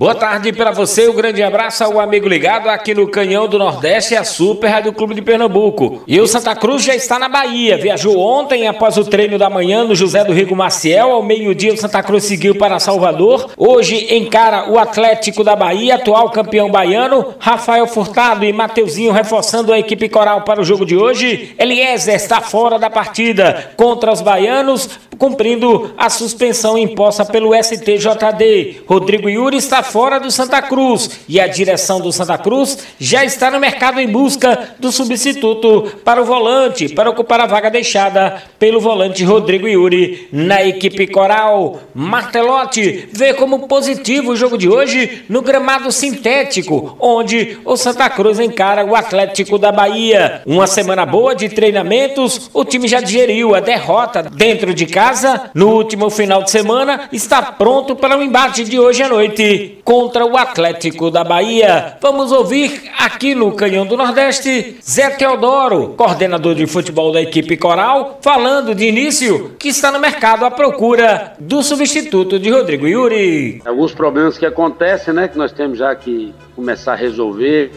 Boa tarde para você, um grande abraço ao amigo ligado aqui no Canhão do Nordeste, a Super Rádio Clube de Pernambuco. E o Santa Cruz já está na Bahia, viajou ontem após o treino da manhã no José do Rigo Maciel, ao meio-dia o Santa Cruz seguiu para Salvador, hoje encara o Atlético da Bahia, atual campeão baiano, Rafael Furtado e Mateuzinho reforçando a equipe coral para o jogo de hoje, Eliezer está fora da partida contra os baianos, cumprindo a suspensão imposta pelo STJD. Rodrigo Yuri está fora do Santa Cruz e a direção do Santa Cruz já está no mercado em busca do substituto para o volante, para ocupar a vaga deixada pelo volante Rodrigo Yuri na equipe coral. Martelotti vê como positivo o jogo de hoje no gramado sintético, onde o Santa Cruz encara o Atlético da Bahia. Uma semana boa de treinamentos, o time já digeriu a derrota dentro de casa no último final de semana, está pronto para o embate de hoje à noite contra o Atlético da Bahia. Vamos ouvir aqui no Canhão do Nordeste Zé Teodoro, coordenador de futebol da equipe Coral, falando de início que está no mercado à procura do substituto de Rodrigo Yuri. Alguns problemas que acontecem, né, que nós temos já que começar a resolver,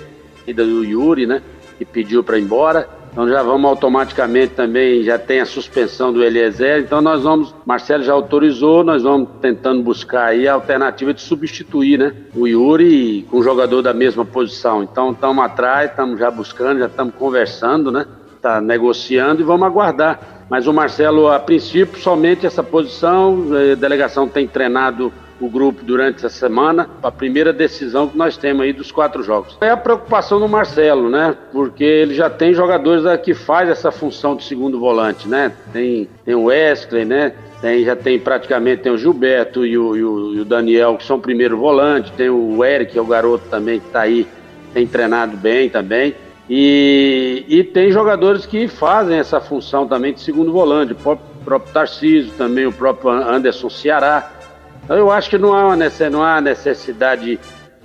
ainda do Yuri, né, que pediu para ir embora. Então já vamos automaticamente também, já tem a suspensão do Eliezer, então nós vamos, Marcelo já autorizou, nós vamos tentando buscar aí a alternativa de substituir, né? O Yuri com o jogador da mesma posição. Então estamos atrás, estamos já buscando, já estamos conversando, né? Tá negociando e vamos aguardar. Mas o Marcelo, a princípio, somente essa posição, a delegação tem treinado o grupo durante essa semana, a primeira decisão que nós temos aí dos quatro jogos. É a preocupação do Marcelo, né? Porque ele já tem jogadores que faz essa função de segundo volante, né? Tem, tem o Wesley, né? Tem, já tem praticamente tem o Gilberto e o, e o, e o Daniel, que são primeiro volante, tem o Eric, que é o garoto também que está aí, tem treinado bem também. E, e tem jogadores que fazem essa função também de segundo volante, o próprio, Tarcísio, também o próprio Anderson Ceará. Eu acho que não há, não há necessidade,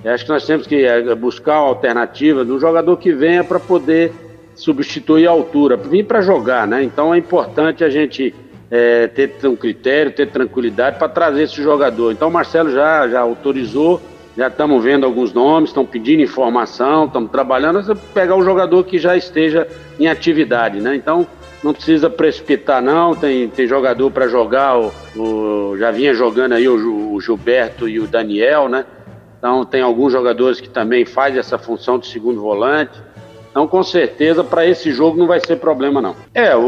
acho que nós temos que eh, buscar uma alternativa de um jogador que venha para poder substituir a altura, vir para jogar, né? Então é importante a gente é, ter um critério, ter tranquilidade para trazer esse jogador. Então o Marcelo já, já autorizou, já estamos vendo alguns nomes, estão pedindo informação, estamos trabalhando, é pegar um jogador que já esteja em atividade, né? Então não precisa precipitar não, tem, tem jogador para jogar, o, o, já vinha jogando aí o, o, Gilberto e o Daniel, né? Então tem alguns jogadores que também fazem essa função de segundo volante. Então com certeza para esse jogo não vai ser problema não. É, o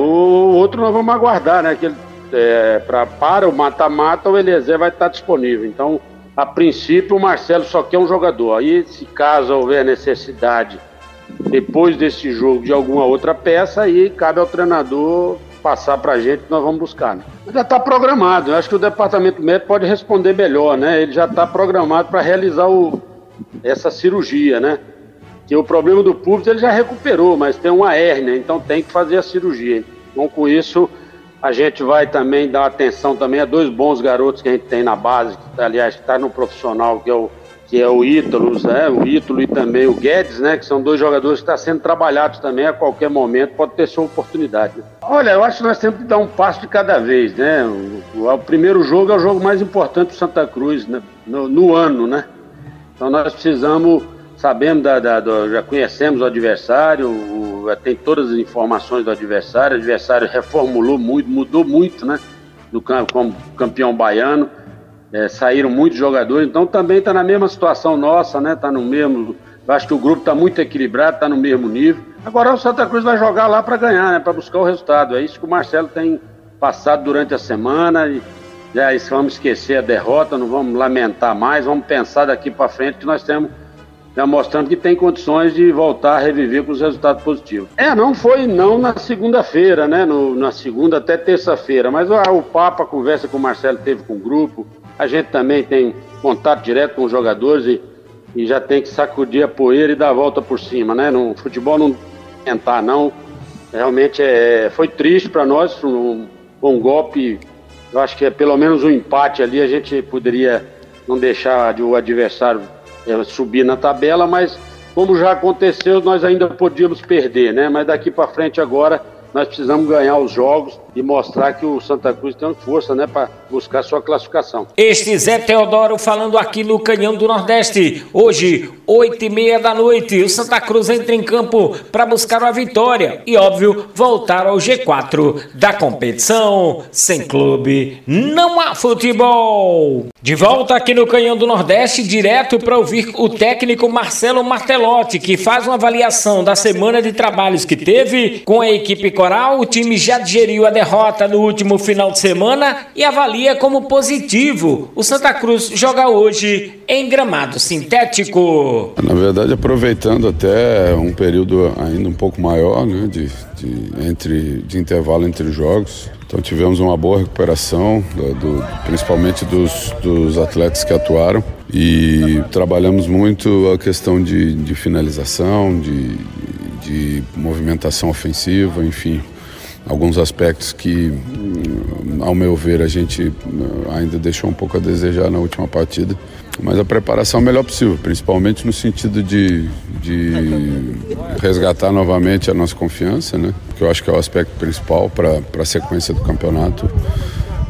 outro nós vamos aguardar, né? Que ele, é, pra, para o mata-mata o Eliezer vai estar disponível. Então a princípio o Marcelo só quer um jogador. Aí se caso houver necessidade depois desse jogo de alguma outra peça, aí cabe ao treinador passar para a gente nós vamos buscar. Né? Já está programado, eu acho que o departamento médico pode responder melhor, né? Ele já está programado para realizar o, essa cirurgia, né? Que o problema do público ele já recuperou, mas tem uma hérnia, então tem que fazer a cirurgia. Então com isso a gente vai também dar atenção também a dois bons garotos que a gente tem na base, que, aliás, que está no profissional, que é o que é o Ítalo, né? o Ítalo e também o Guedes, né? que são dois jogadores que estão sendo trabalhados também a qualquer momento, pode ter sua oportunidade. Né? Olha, eu acho que nós temos que dar um passo de cada vez, né? O, o, o primeiro jogo é o jogo mais importante do Santa Cruz né? no, no, ano, né? Então nós precisamos, sabemos, da, da do, já conhecemos o adversário, o, tem todas as informações do adversário, o adversário reformulou muito, mudou muito, né? Do, como campeão baiano é, saíram muitos jogadores, então também está na mesma situação nossa, né? Está no mesmo. Acho que o grupo está muito equilibrado, está no mesmo nível. Agora o Santa Cruz vai jogar lá para ganhar, né? Para buscar o resultado. É isso que o Marcelo tem passado durante a semana. E já vamos esquecer a derrota, não vamos lamentar mais, vamos pensar daqui para frente que nós temos já mostrando que tem condições de voltar a reviver com os resultados positivos. É, não foi não na segunda-feira, né? No, na segunda até terça-feira, mas ah, o papo, a conversa que o Marcelo teve com o grupo, a gente também tem contato direto com os jogadores e, e já tem que sacudir a poeira e dar a volta por cima, né? No futebol não tentar não. Realmente é, foi triste para nós, um, um golpe. Eu acho que é pelo menos um empate ali a gente poderia não deixar o adversário é, subir na tabela, mas como já aconteceu, nós ainda podíamos perder, né? Mas daqui para frente agora nós precisamos ganhar os jogos e mostrar que o Santa Cruz tem força, né, para buscar sua classificação. Este Zé Teodoro falando aqui no Canhão do Nordeste. Hoje, oito e meia da noite, o Santa Cruz entra em campo para buscar uma vitória e, óbvio, voltar ao G4 da competição. Sem clube, não há futebol. De volta aqui no Canhão do Nordeste, direto para ouvir o técnico Marcelo Martelotti, que faz uma avaliação da semana de trabalhos que teve com a equipe coral. O time já digeriu a derrota no último final de semana e avalia como positivo. O Santa Cruz joga hoje em gramado sintético. Na verdade, aproveitando até um período ainda um pouco maior, né, de, de, entre, de intervalo entre jogos. Então tivemos uma boa recuperação, do, do, principalmente dos, dos, atletas que atuaram. E trabalhamos muito a questão de, de finalização, de, de movimentação ofensiva, enfim alguns aspectos que, ao meu ver, a gente ainda deixou um pouco a desejar na última partida. Mas a preparação é melhor possível, principalmente no sentido de, de resgatar novamente a nossa confiança, né? que eu acho que é o aspecto principal para a sequência do campeonato,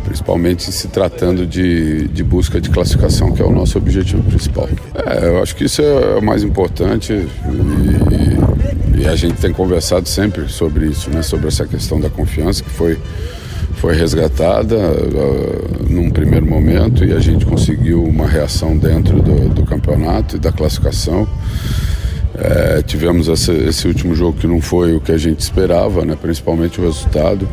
principalmente se tratando de, de busca de classificação, que é o nosso objetivo principal. É, eu acho que isso é o mais importante e a gente tem conversado sempre sobre isso, né? sobre essa questão da confiança que foi foi resgatada uh, num primeiro momento e a gente conseguiu uma reação dentro do, do campeonato e da classificação. É, tivemos esse, último jogo que não foi o que a gente esperava, né, principalmente o resultado,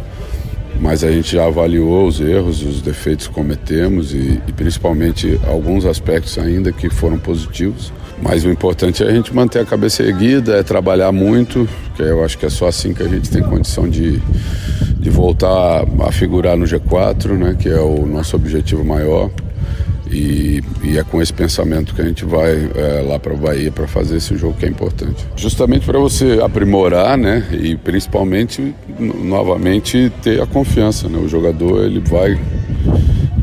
mas a gente já avaliou os erros, os defeitos que cometemos e, e principalmente alguns aspectos ainda que foram positivos. Mas o importante é a gente manter a cabeça erguida, é trabalhar muito, que eu acho que é só assim que a gente tem condição de, de voltar a figurar no G4, né, que é o nosso objetivo maior. E, e é com esse pensamento que a gente vai é, lá para a Bahia para fazer esse jogo que é importante. Justamente para você aprimorar, né, e principalmente novamente ter a confiança, né. O jogador ele vai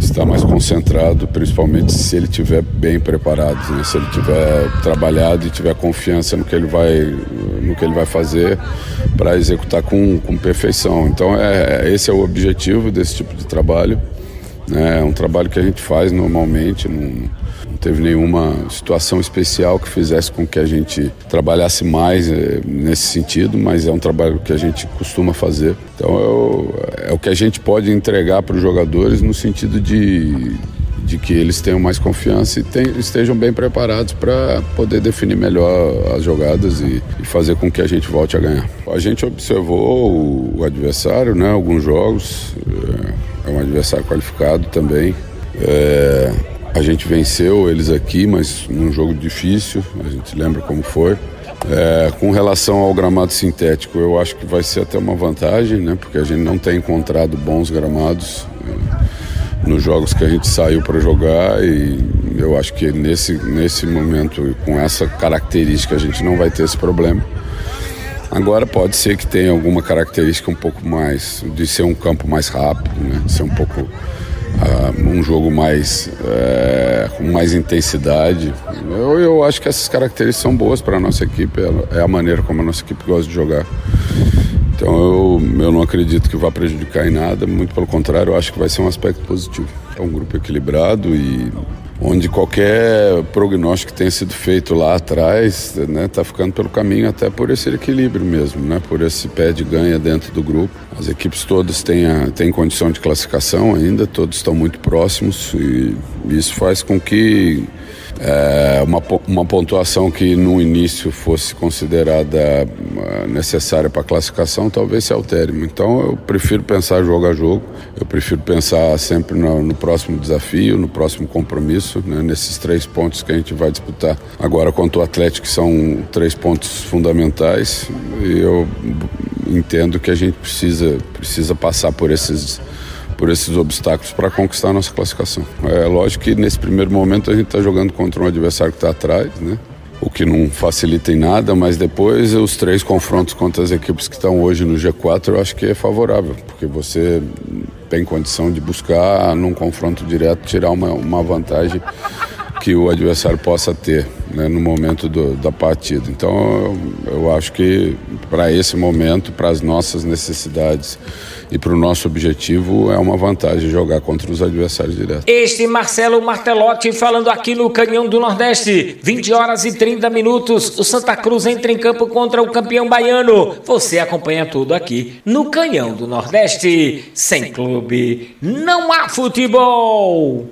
estar mais concentrado, principalmente se ele estiver bem preparado, né? se ele tiver trabalhado e tiver confiança no que ele vai, no que ele vai fazer para executar com, com perfeição. Então é, esse é o objetivo desse tipo de trabalho. Né? É um trabalho que a gente faz normalmente. Não, não teve nenhuma situação especial que fizesse com que a gente trabalhasse mais é, nesse sentido, mas é um trabalho que a gente costuma fazer. Então é, é o que a gente pode entregar para os jogadores no sentido de, de que eles tenham mais confiança e tem, estejam bem preparados para poder definir melhor as jogadas e, e, fazer com que a gente volte a ganhar. A gente observou o, o adversário, né, alguns jogos, é, é um adversário qualificado também. É, a gente venceu eles aqui, mas num jogo difícil, a gente lembra como foi. É, com relação ao gramado sintético, eu acho que vai ser até uma vantagem, né? Porque a gente não tem encontrado bons gramados é, nos jogos que a gente saiu para jogar e eu acho que nesse, nesse momento, com essa característica, a gente não vai ter esse problema. Agora pode ser que tenha alguma característica um pouco mais de ser um campo mais rápido, né? De ser um pouco uh, um jogo mais uh, com mais intensidade. Eu, eu, acho que essas características são boas para a nossa equipe, é, a maneira como a nossa equipe gosta de jogar. Então eu, eu não acredito que vá prejudicar em nada, muito pelo contrário, eu acho que vai ser um aspecto positivo. É um grupo equilibrado e onde qualquer prognóstico que tenha sido feito lá atrás está né, ficando pelo caminho até por esse equilíbrio mesmo, né, por esse pé de ganha dentro do grupo. As equipes todas têm, a, têm condição de classificação ainda, todos estão muito próximos e isso faz com que é, uma, uma pontuação que no início fosse considerada ah, necessária para classificação talvez se altere. Então eu prefiro pensar jogo a jogo, eu prefiro pensar sempre no, no próximo desafio, no próximo compromisso, né, nesses três pontos que a gente vai disputar agora contra o Atlético, que são três pontos fundamentais. E eu entendo que a gente precisa, precisa passar por esses por esses obstáculos para conquistar a nossa classificação. É lógico que nesse primeiro momento a gente está jogando contra um adversário que está atrás, né? o que não facilita em nada, mas depois os três confrontos contra as equipes que estão hoje no G4 eu acho que é favorável, porque você tem condição de buscar num confronto direto tirar uma, uma vantagem que o adversário possa ter né, no momento do, da partida. Então, eu, eu acho que para esse momento, para as nossas necessidades e para o nosso objetivo, é uma vantagem jogar contra os adversários diretos. Este Marcelo Martelotti falando aqui no Canhão do Nordeste. 20 horas e 30 minutos. O Santa Cruz entra em campo contra o campeão baiano. Você acompanha tudo aqui no Canhão do Nordeste. Sem clube, não há futebol.